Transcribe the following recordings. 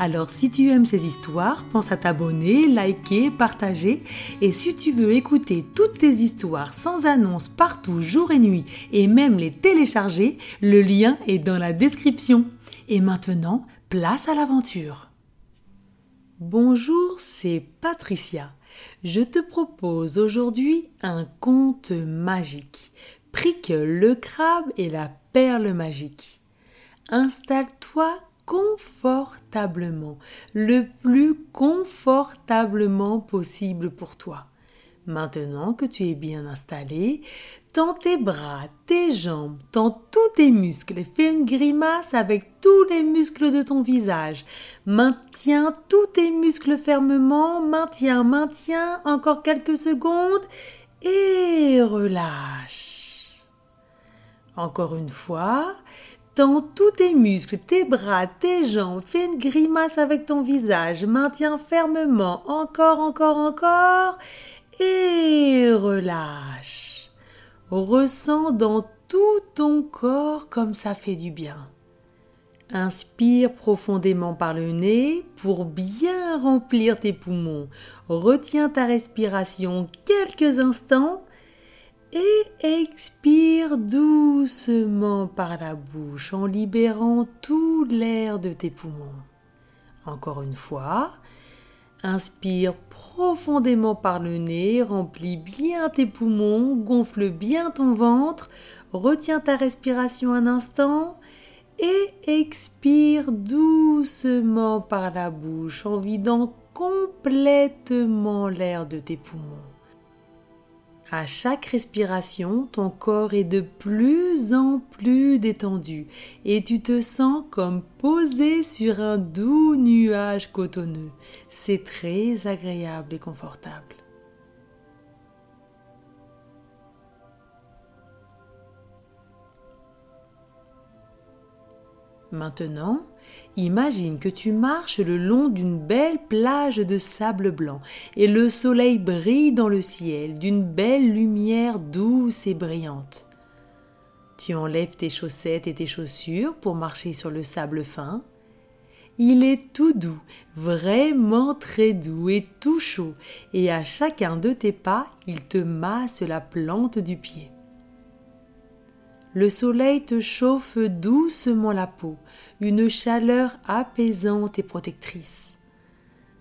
Alors si tu aimes ces histoires, pense à t'abonner, liker, partager. Et si tu veux écouter toutes tes histoires sans annonce partout, jour et nuit, et même les télécharger, le lien est dans la description. Et maintenant, place à l'aventure. Bonjour, c'est Patricia. Je te propose aujourd'hui un conte magique. Prique le crabe et la perle magique. Installe-toi confortablement, le plus confortablement possible pour toi. Maintenant que tu es bien installé, tends tes bras, tes jambes, tends tous tes muscles et fais une grimace avec tous les muscles de ton visage. Maintiens tous tes muscles fermement, maintiens, maintiens, encore quelques secondes et relâche. Encore une fois, Tous tes muscles, tes bras, tes jambes, fais une grimace avec ton visage, maintiens fermement, encore, encore, encore, et relâche. Ressens dans tout ton corps comme ça fait du bien. Inspire profondément par le nez pour bien remplir tes poumons. Retiens ta respiration quelques instants et expire doucement par la bouche en libérant tout l'air de tes poumons. Encore une fois, inspire profondément par le nez, remplis bien tes poumons, gonfle bien ton ventre, retiens ta respiration un instant et expire doucement par la bouche en vidant complètement l'air de tes poumons. À chaque respiration, ton corps est de plus en plus détendu et tu te sens comme posé sur un doux nuage cotonneux. C'est très agréable et confortable. Maintenant, Imagine que tu marches le long d'une belle plage de sable blanc et le soleil brille dans le ciel d'une belle lumière douce et brillante. Tu enlèves tes chaussettes et tes chaussures pour marcher sur le sable fin. Il est tout doux, vraiment très doux et tout chaud, et à chacun de tes pas, il te masse la plante du pied. Le soleil te chauffe doucement la peau, une chaleur apaisante et protectrice.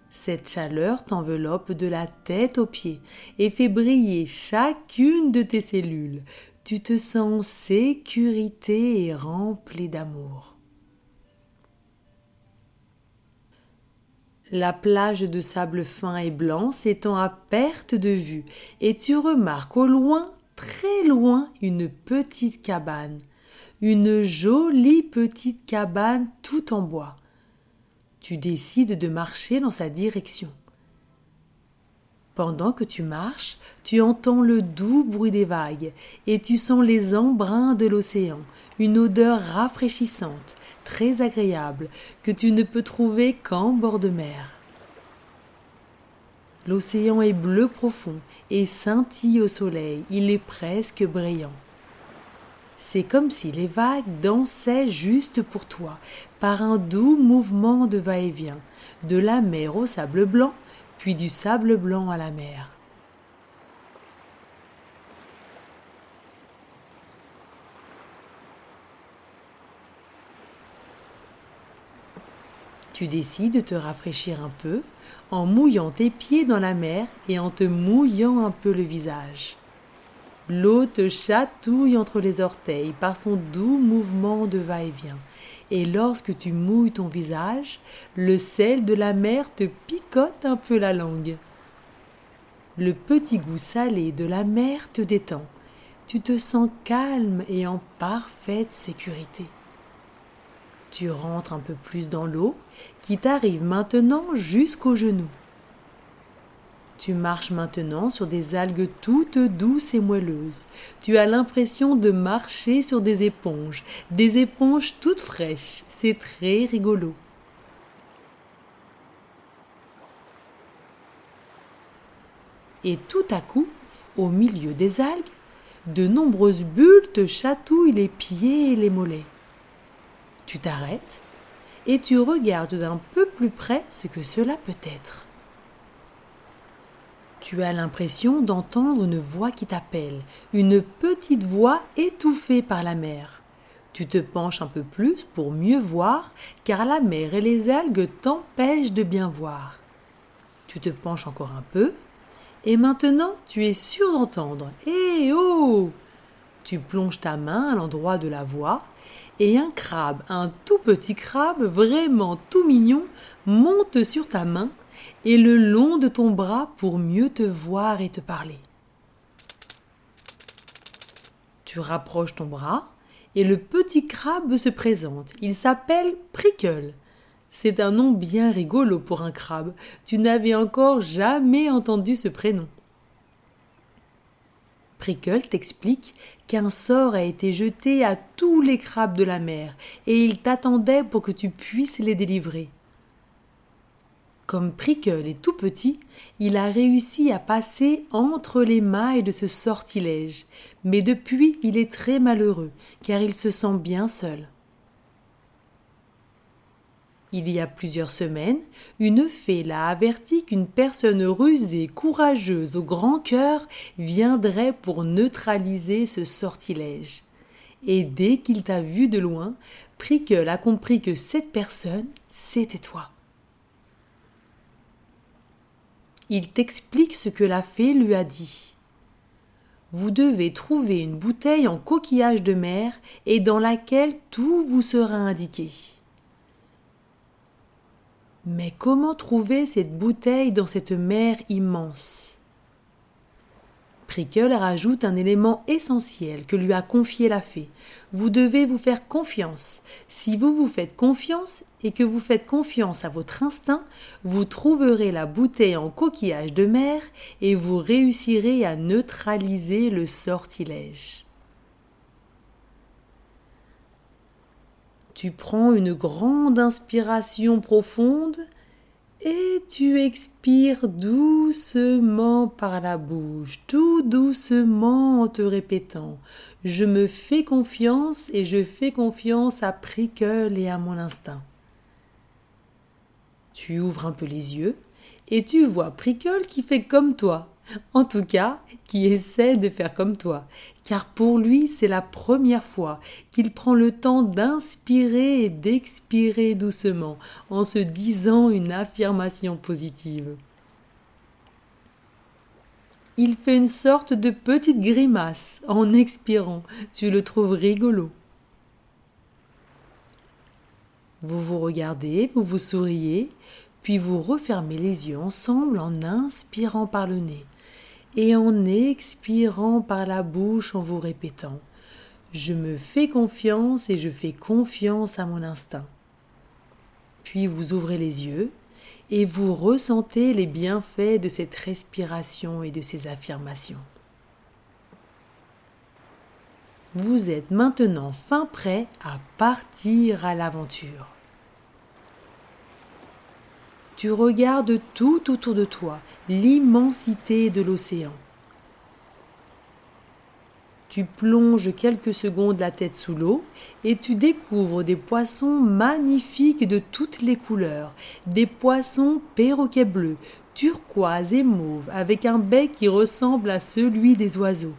Cette chaleur t'enveloppe de la tête aux pieds et fait briller chacune de tes cellules. Tu te sens en sécurité et rempli d'amour. La plage de sable fin et blanc s'étend à perte de vue et tu remarques au loin très loin une petite cabane, une jolie petite cabane tout en bois. Tu décides de marcher dans sa direction. Pendant que tu marches, tu entends le doux bruit des vagues et tu sens les embruns de l'océan, une odeur rafraîchissante, très agréable, que tu ne peux trouver qu'en bord de mer. L'océan est bleu profond et scintille au soleil, il est presque brillant. C'est comme si les vagues dansaient juste pour toi, par un doux mouvement de va-et-vient, de la mer au sable blanc, puis du sable blanc à la mer. Tu décides de te rafraîchir un peu en mouillant tes pieds dans la mer et en te mouillant un peu le visage. L'eau te chatouille entre les orteils par son doux mouvement de va-et-vient. Et lorsque tu mouilles ton visage, le sel de la mer te picote un peu la langue. Le petit goût salé de la mer te détend. Tu te sens calme et en parfaite sécurité. Tu rentres un peu plus dans l'eau qui t'arrive maintenant jusqu'aux genoux. Tu marches maintenant sur des algues toutes douces et moelleuses. Tu as l'impression de marcher sur des éponges, des éponges toutes fraîches. C'est très rigolo. Et tout à coup, au milieu des algues, de nombreuses bulles te chatouillent les pieds et les mollets. Tu t'arrêtes et tu regardes d'un peu plus près ce que cela peut être. Tu as l'impression d'entendre une voix qui t'appelle, une petite voix étouffée par la mer. Tu te penches un peu plus pour mieux voir, car la mer et les algues t'empêchent de bien voir. Tu te penches encore un peu, et maintenant tu es sûr d'entendre. Eh oh Tu plonges ta main à l'endroit de la voix, et un crabe, un tout petit crabe, vraiment tout mignon, monte sur ta main et le long de ton bras pour mieux te voir et te parler. Tu rapproches ton bras et le petit crabe se présente. Il s'appelle Prickle. C'est un nom bien rigolo pour un crabe. Tu n'avais encore jamais entendu ce prénom. Prickle t'explique qu'un sort a été jeté à tous les crabes de la mer et il t'attendait pour que tu puisses les délivrer. Comme Prickle est tout petit, il a réussi à passer entre les mailles de ce sortilège, mais depuis il est très malheureux, car il se sent bien seul. Il y a plusieurs semaines, une fée l'a averti qu'une personne rusée, courageuse, au grand cœur viendrait pour neutraliser ce sortilège. Et dès qu'il t'a vu de loin, Prickle a compris que cette personne, c'était toi. il t'explique ce que la fée lui a dit. Vous devez trouver une bouteille en coquillage de mer et dans laquelle tout vous sera indiqué. Mais comment trouver cette bouteille dans cette mer immense? Prickle rajoute un élément essentiel que lui a confié la fée. Vous devez vous faire confiance. Si vous vous faites confiance et que vous faites confiance à votre instinct, vous trouverez la bouteille en coquillage de mer et vous réussirez à neutraliser le sortilège. Tu prends une grande inspiration profonde et tu expires doucement par la bouche, tout doucement en te répétant Je me fais confiance et je fais confiance à Prickle et à mon instinct. Tu ouvres un peu les yeux et tu vois Prickle qui fait comme toi, en tout cas qui essaie de faire comme toi, car pour lui c'est la première fois qu'il prend le temps d'inspirer et d'expirer doucement en se disant une affirmation positive. Il fait une sorte de petite grimace en expirant, tu le trouves rigolo. Vous vous regardez, vous vous souriez, puis vous refermez les yeux ensemble en inspirant par le nez et en expirant par la bouche en vous répétant Je me fais confiance et je fais confiance à mon instinct. Puis vous ouvrez les yeux et vous ressentez les bienfaits de cette respiration et de ces affirmations. Vous êtes maintenant fin prêt à partir à l'aventure. Tu regardes tout autour de toi, l'immensité de l'océan. Tu plonges quelques secondes la tête sous l'eau et tu découvres des poissons magnifiques de toutes les couleurs, des poissons perroquets bleus, turquoise et mauve, avec un bec qui ressemble à celui des oiseaux.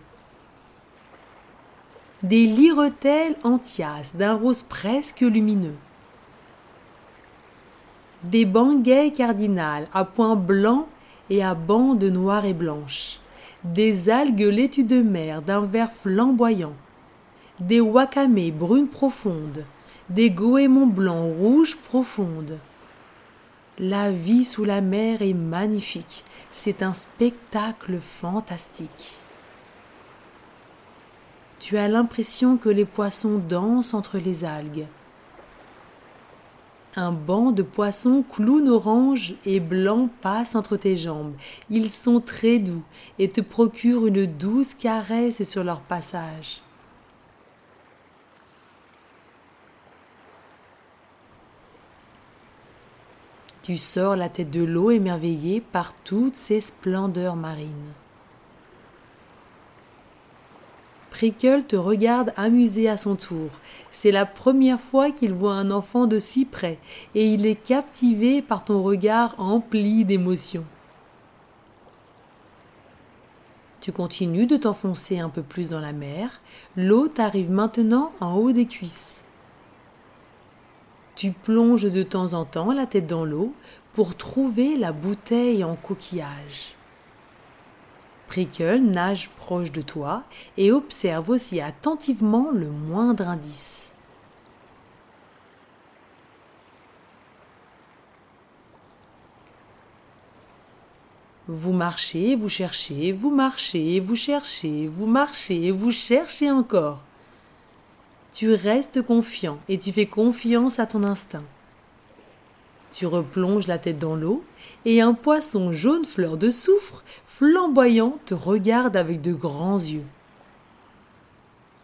Des liretelles entias d'un rose presque lumineux des banguets cardinales à points blancs et à bandes noires et blanches, des algues laitues de mer d'un vert flamboyant, des wakamés brunes profondes, des goémons blancs rouges profondes. La vie sous la mer est magnifique, c'est un spectacle fantastique. Tu as l'impression que les poissons dansent entre les algues Un banc de poissons clown orange et blanc passe entre tes jambes. Ils sont très doux et te procurent une douce caresse sur leur passage. Tu sors la tête de l'eau émerveillée par toutes ces splendeurs marines. Prickle te regarde amusé à son tour. C'est la première fois qu'il voit un enfant de si près, et il est captivé par ton regard empli d'émotion. Tu continues de t'enfoncer un peu plus dans la mer. L'eau t'arrive maintenant en haut des cuisses. Tu plonges de temps en temps la tête dans l'eau pour trouver la bouteille en coquillage. Prickle nage proche de toi et observe aussi attentivement le moindre indice. Vous marchez, vous cherchez, vous marchez, vous cherchez, vous marchez, vous cherchez encore. Tu restes confiant et tu fais confiance à ton instinct. Tu replonges la tête dans l'eau et un poisson jaune fleur de soufre, flamboyant, te regarde avec de grands yeux.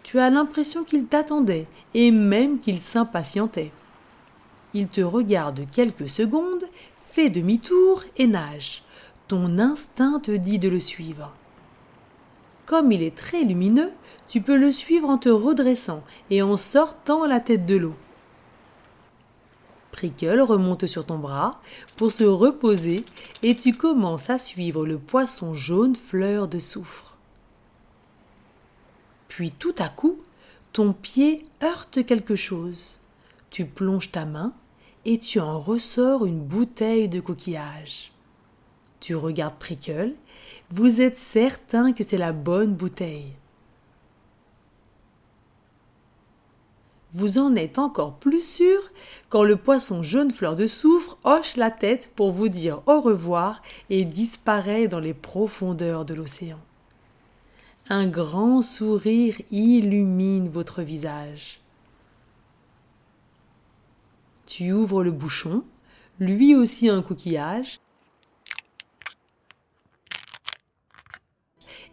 Tu as l'impression qu'il t'attendait et même qu'il s'impatientait. Il te regarde quelques secondes, fait demi-tour et nage. Ton instinct te dit de le suivre. Comme il est très lumineux, tu peux le suivre en te redressant et en sortant la tête de l'eau. Prickle remonte sur ton bras pour se reposer et tu commences à suivre le poisson jaune fleur de soufre. Puis tout à coup, ton pied heurte quelque chose. Tu plonges ta main et tu en ressors une bouteille de coquillage. Tu regardes Prickle, vous êtes certain que c'est la bonne bouteille. Vous en êtes encore plus sûr quand le poisson jaune fleur de soufre hoche la tête pour vous dire au revoir et disparaît dans les profondeurs de l'océan. Un grand sourire illumine votre visage. Tu ouvres le bouchon, lui aussi un coquillage,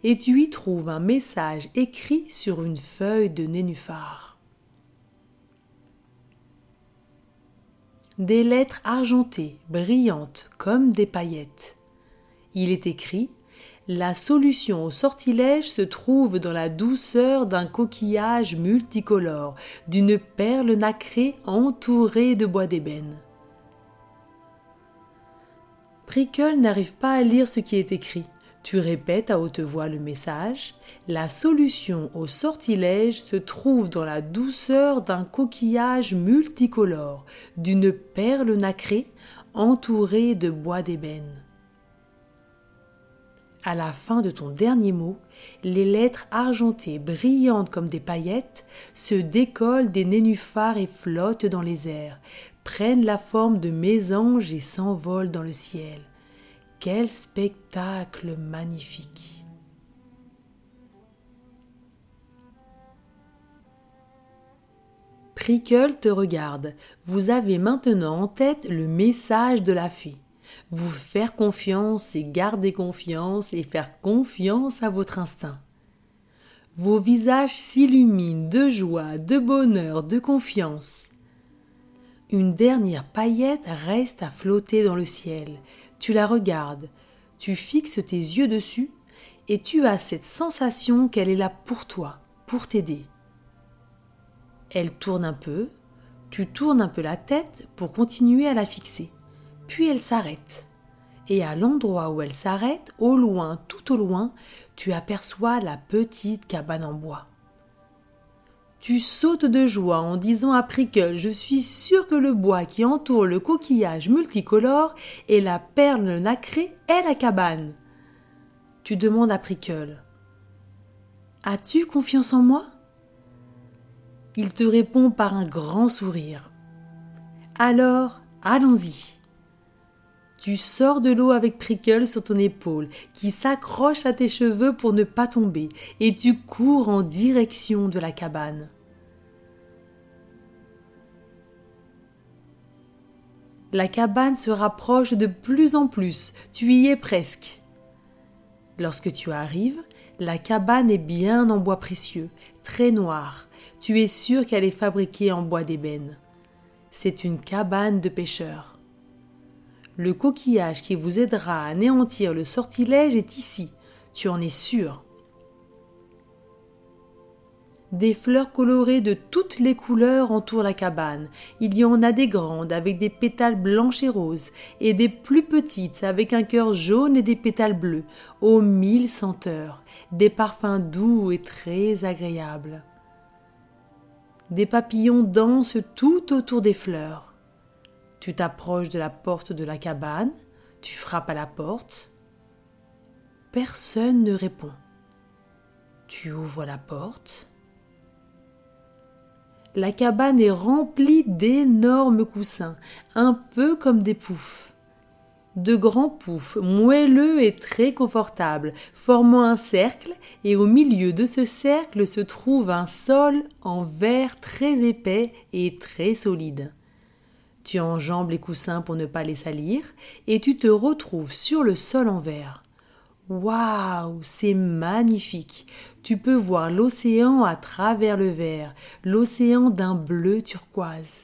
et tu y trouves un message écrit sur une feuille de nénuphar. Des lettres argentées, brillantes comme des paillettes. Il est écrit La solution au sortilège se trouve dans la douceur d'un coquillage multicolore, d'une perle nacrée entourée de bois d'ébène. Prickle n'arrive pas à lire ce qui est écrit. Tu répètes à haute voix le message. La solution au sortilège se trouve dans la douceur d'un coquillage multicolore, d'une perle nacrée entourée de bois d'ébène. À la fin de ton dernier mot, les lettres argentées brillantes comme des paillettes se décollent des nénuphars et flottent dans les airs, prennent la forme de mésanges et s'envolent dans le ciel. Quel spectacle magnifique Prickle te regarde. Vous avez maintenant en tête le message de la fée. Vous faire confiance et garder confiance et faire confiance à votre instinct. Vos visages s'illuminent de joie, de bonheur, de confiance. Une dernière paillette reste à flotter dans le ciel. Tu la regardes, tu fixes tes yeux dessus et tu as cette sensation qu'elle est là pour toi, pour t'aider. Elle tourne un peu, tu tournes un peu la tête pour continuer à la fixer, puis elle s'arrête. Et à l'endroit où elle s'arrête, au loin, tout au loin, tu aperçois la petite cabane en bois. Tu sautes de joie en disant à Prickle Je suis sûr que le bois qui entoure le coquillage multicolore et la perle nacrée est la cabane. Tu demandes à Prickle As-tu confiance en moi? Il te répond par un grand sourire. Alors, allons-y. Tu sors de l'eau avec Prickle sur ton épaule, qui s'accroche à tes cheveux pour ne pas tomber, et tu cours en direction de la cabane. La cabane se rapproche de plus en plus, tu y es presque. Lorsque tu arrives, la cabane est bien en bois précieux, très noir. Tu es sûr qu'elle est fabriquée en bois d'ébène. C'est une cabane de pêcheurs. Le coquillage qui vous aidera à anéantir le sortilège est ici, tu en es sûr. Des fleurs colorées de toutes les couleurs entourent la cabane. Il y en a des grandes avec des pétales blanches et roses, et des plus petites avec un cœur jaune et des pétales bleus, aux mille senteurs, des parfums doux et très agréables. Des papillons dansent tout autour des fleurs. Tu t'approches de la porte de la cabane, tu frappes à la porte. Personne ne répond. Tu ouvres la porte la cabane est remplie d'énormes coussins, un peu comme des poufs. De grands poufs, moelleux et très confortables, formant un cercle, et au milieu de ce cercle se trouve un sol en verre très épais et très solide. Tu enjambes les coussins pour ne pas les salir, et tu te retrouves sur le sol en verre. Waouh, c'est magnifique. Tu peux voir l'océan à travers le verre, l'océan d'un bleu turquoise.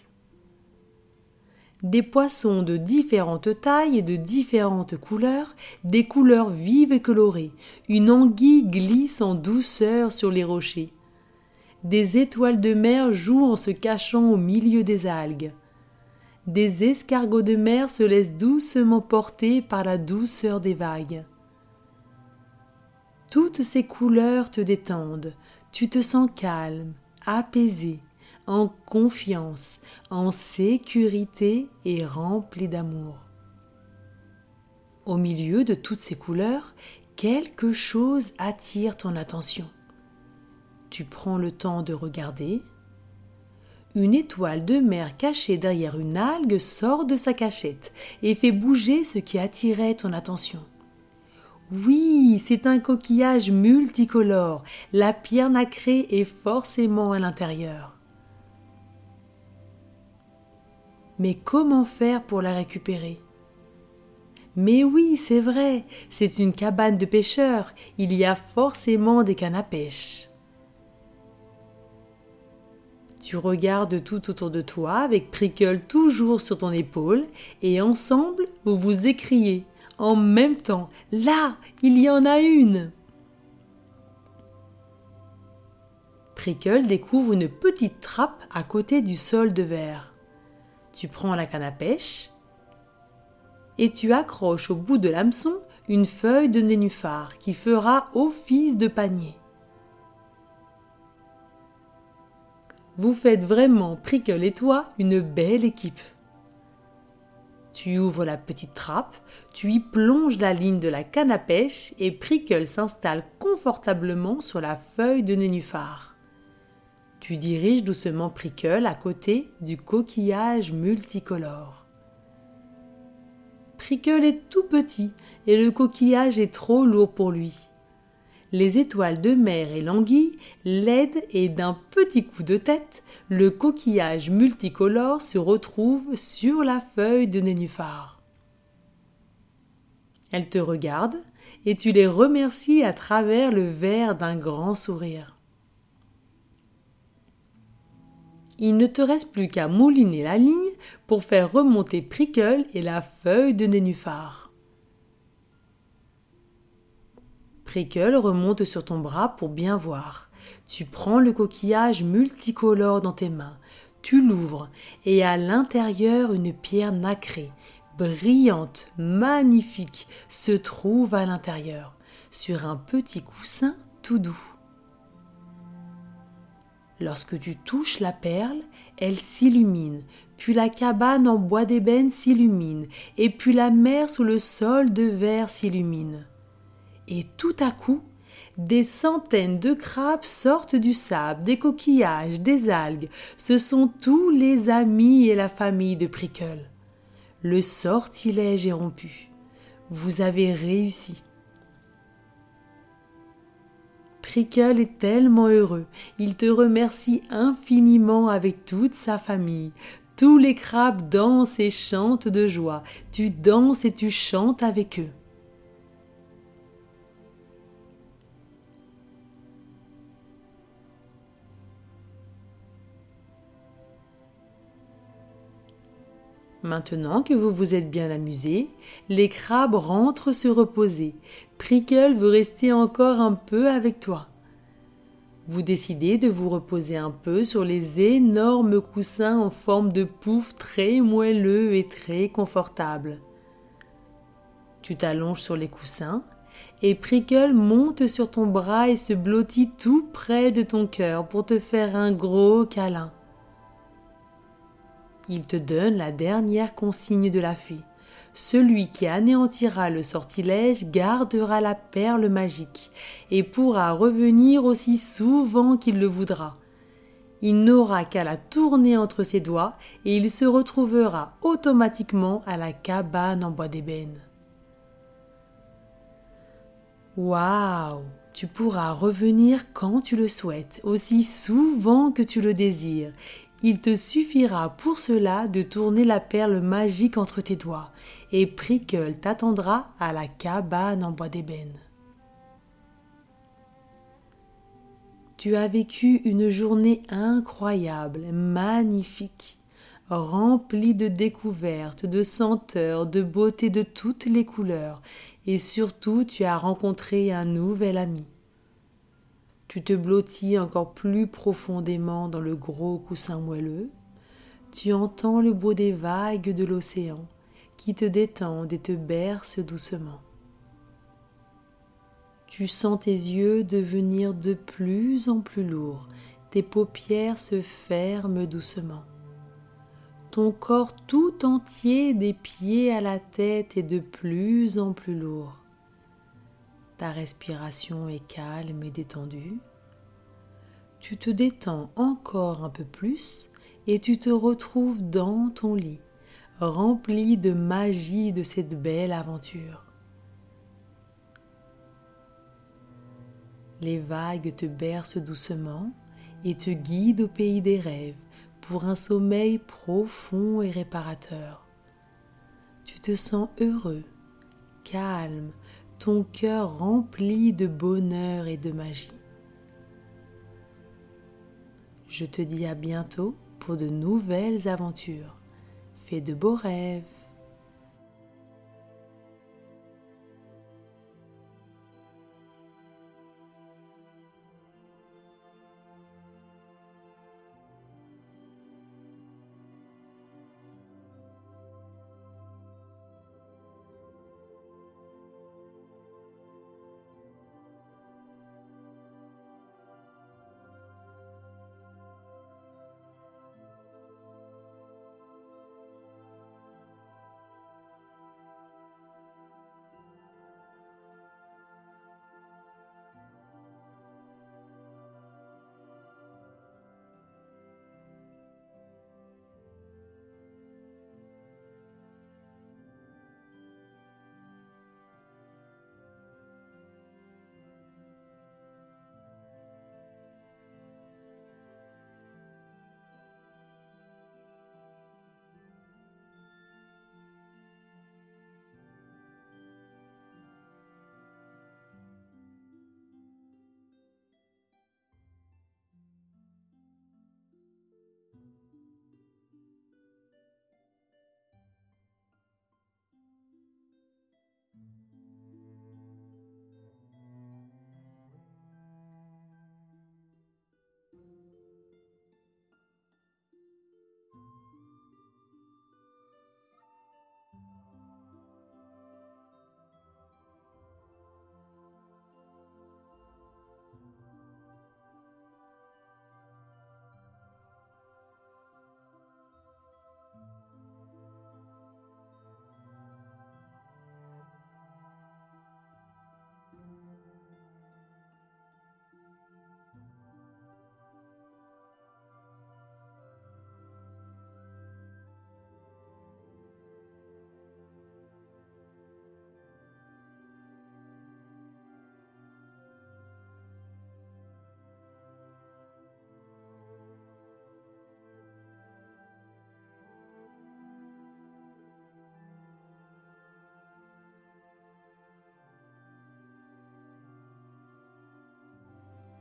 Des poissons de différentes tailles et de différentes couleurs, des couleurs vives et colorées. Une anguille glisse en douceur sur les rochers. Des étoiles de mer jouent en se cachant au milieu des algues. Des escargots de mer se laissent doucement porter par la douceur des vagues. Toutes ces couleurs te détendent, tu te sens calme, apaisé, en confiance, en sécurité et rempli d'amour. Au milieu de toutes ces couleurs, quelque chose attire ton attention. Tu prends le temps de regarder. Une étoile de mer cachée derrière une algue sort de sa cachette et fait bouger ce qui attirait ton attention. Oui, c'est un coquillage multicolore. La pierre nacrée est forcément à l'intérieur. Mais comment faire pour la récupérer? Mais oui, c'est vrai, c'est une cabane de pêcheurs. Il y a forcément des cannes à pêche. Tu regardes tout autour de toi avec Prickle toujours sur ton épaule et ensemble vous vous écriez en même temps. Là, il y en a une. Prickle découvre une petite trappe à côté du sol de verre. Tu prends la canne à pêche et tu accroches au bout de l'hameçon une feuille de nénuphar qui fera office de panier. Vous faites vraiment, Prickle et toi, une belle équipe. Tu ouvres la petite trappe, tu y plonges la ligne de la canne à pêche et Prickle s'installe confortablement sur la feuille de nénuphar. Tu diriges doucement Prickle à côté du coquillage multicolore. Prickle est tout petit et le coquillage est trop lourd pour lui les étoiles de mer et l'anguille l'aident et d'un petit coup de tête, le coquillage multicolore se retrouve sur la feuille de nénuphar. Elles te regardent et tu les remercies à travers le verre d'un grand sourire. Il ne te reste plus qu'à mouliner la ligne pour faire remonter Prickle et la feuille de nénuphar. Prickle remonte sur ton bras pour bien voir. Tu prends le coquillage multicolore dans tes mains, tu l'ouvres et à l'intérieur une pierre nacrée, brillante, magnifique, se trouve à l'intérieur, sur un petit coussin tout doux. Lorsque tu touches la perle, elle s'illumine, puis la cabane en bois d'ébène s'illumine, et puis la mer sous le sol de verre s'illumine et tout à coup, des centaines de crabes sortent du sable, des coquillages, des algues. Ce sont tous les amis et la famille de Prickle. Le sortilège est rompu. Vous avez réussi. Prickle est tellement heureux. Il te remercie infiniment avec toute sa famille. Tous les crabes dansent et chantent de joie. Tu danses et tu chantes avec eux. Maintenant que vous vous êtes bien amusé, les crabes rentrent se reposer. Prickle veut rester encore un peu avec toi. Vous décidez de vous reposer un peu sur les énormes coussins en forme de pouf très moelleux et très confortables. Tu t'allonges sur les coussins et Prickle monte sur ton bras et se blottit tout près de ton cœur pour te faire un gros câlin. Il te donne la dernière consigne de la fée. Celui qui anéantira le sortilège gardera la perle magique et pourra revenir aussi souvent qu'il le voudra. Il n'aura qu'à la tourner entre ses doigts et il se retrouvera automatiquement à la cabane en bois d'ébène. Waouh Tu pourras revenir quand tu le souhaites, aussi souvent que tu le désires, il te suffira pour cela de tourner la perle magique entre tes doigts, et Prickle t'attendra à la cabane en bois d'ébène. Tu as vécu une journée incroyable, magnifique, remplie de découvertes, de senteurs, de beauté de toutes les couleurs, et surtout tu as rencontré un nouvel ami. Tu te blottis encore plus profondément dans le gros coussin moelleux. Tu entends le beau des vagues de l'océan qui te détendent et te bercent doucement. Tu sens tes yeux devenir de plus en plus lourds, tes paupières se ferment doucement. Ton corps tout entier des pieds à la tête est de plus en plus lourd. Ta respiration est calme et détendue. Tu te détends encore un peu plus et tu te retrouves dans ton lit, rempli de magie de cette belle aventure. Les vagues te bercent doucement et te guident au pays des rêves pour un sommeil profond et réparateur. Tu te sens heureux, calme, ton cœur rempli de bonheur et de magie. Je te dis à bientôt pour de nouvelles aventures. Fais de beaux rêves.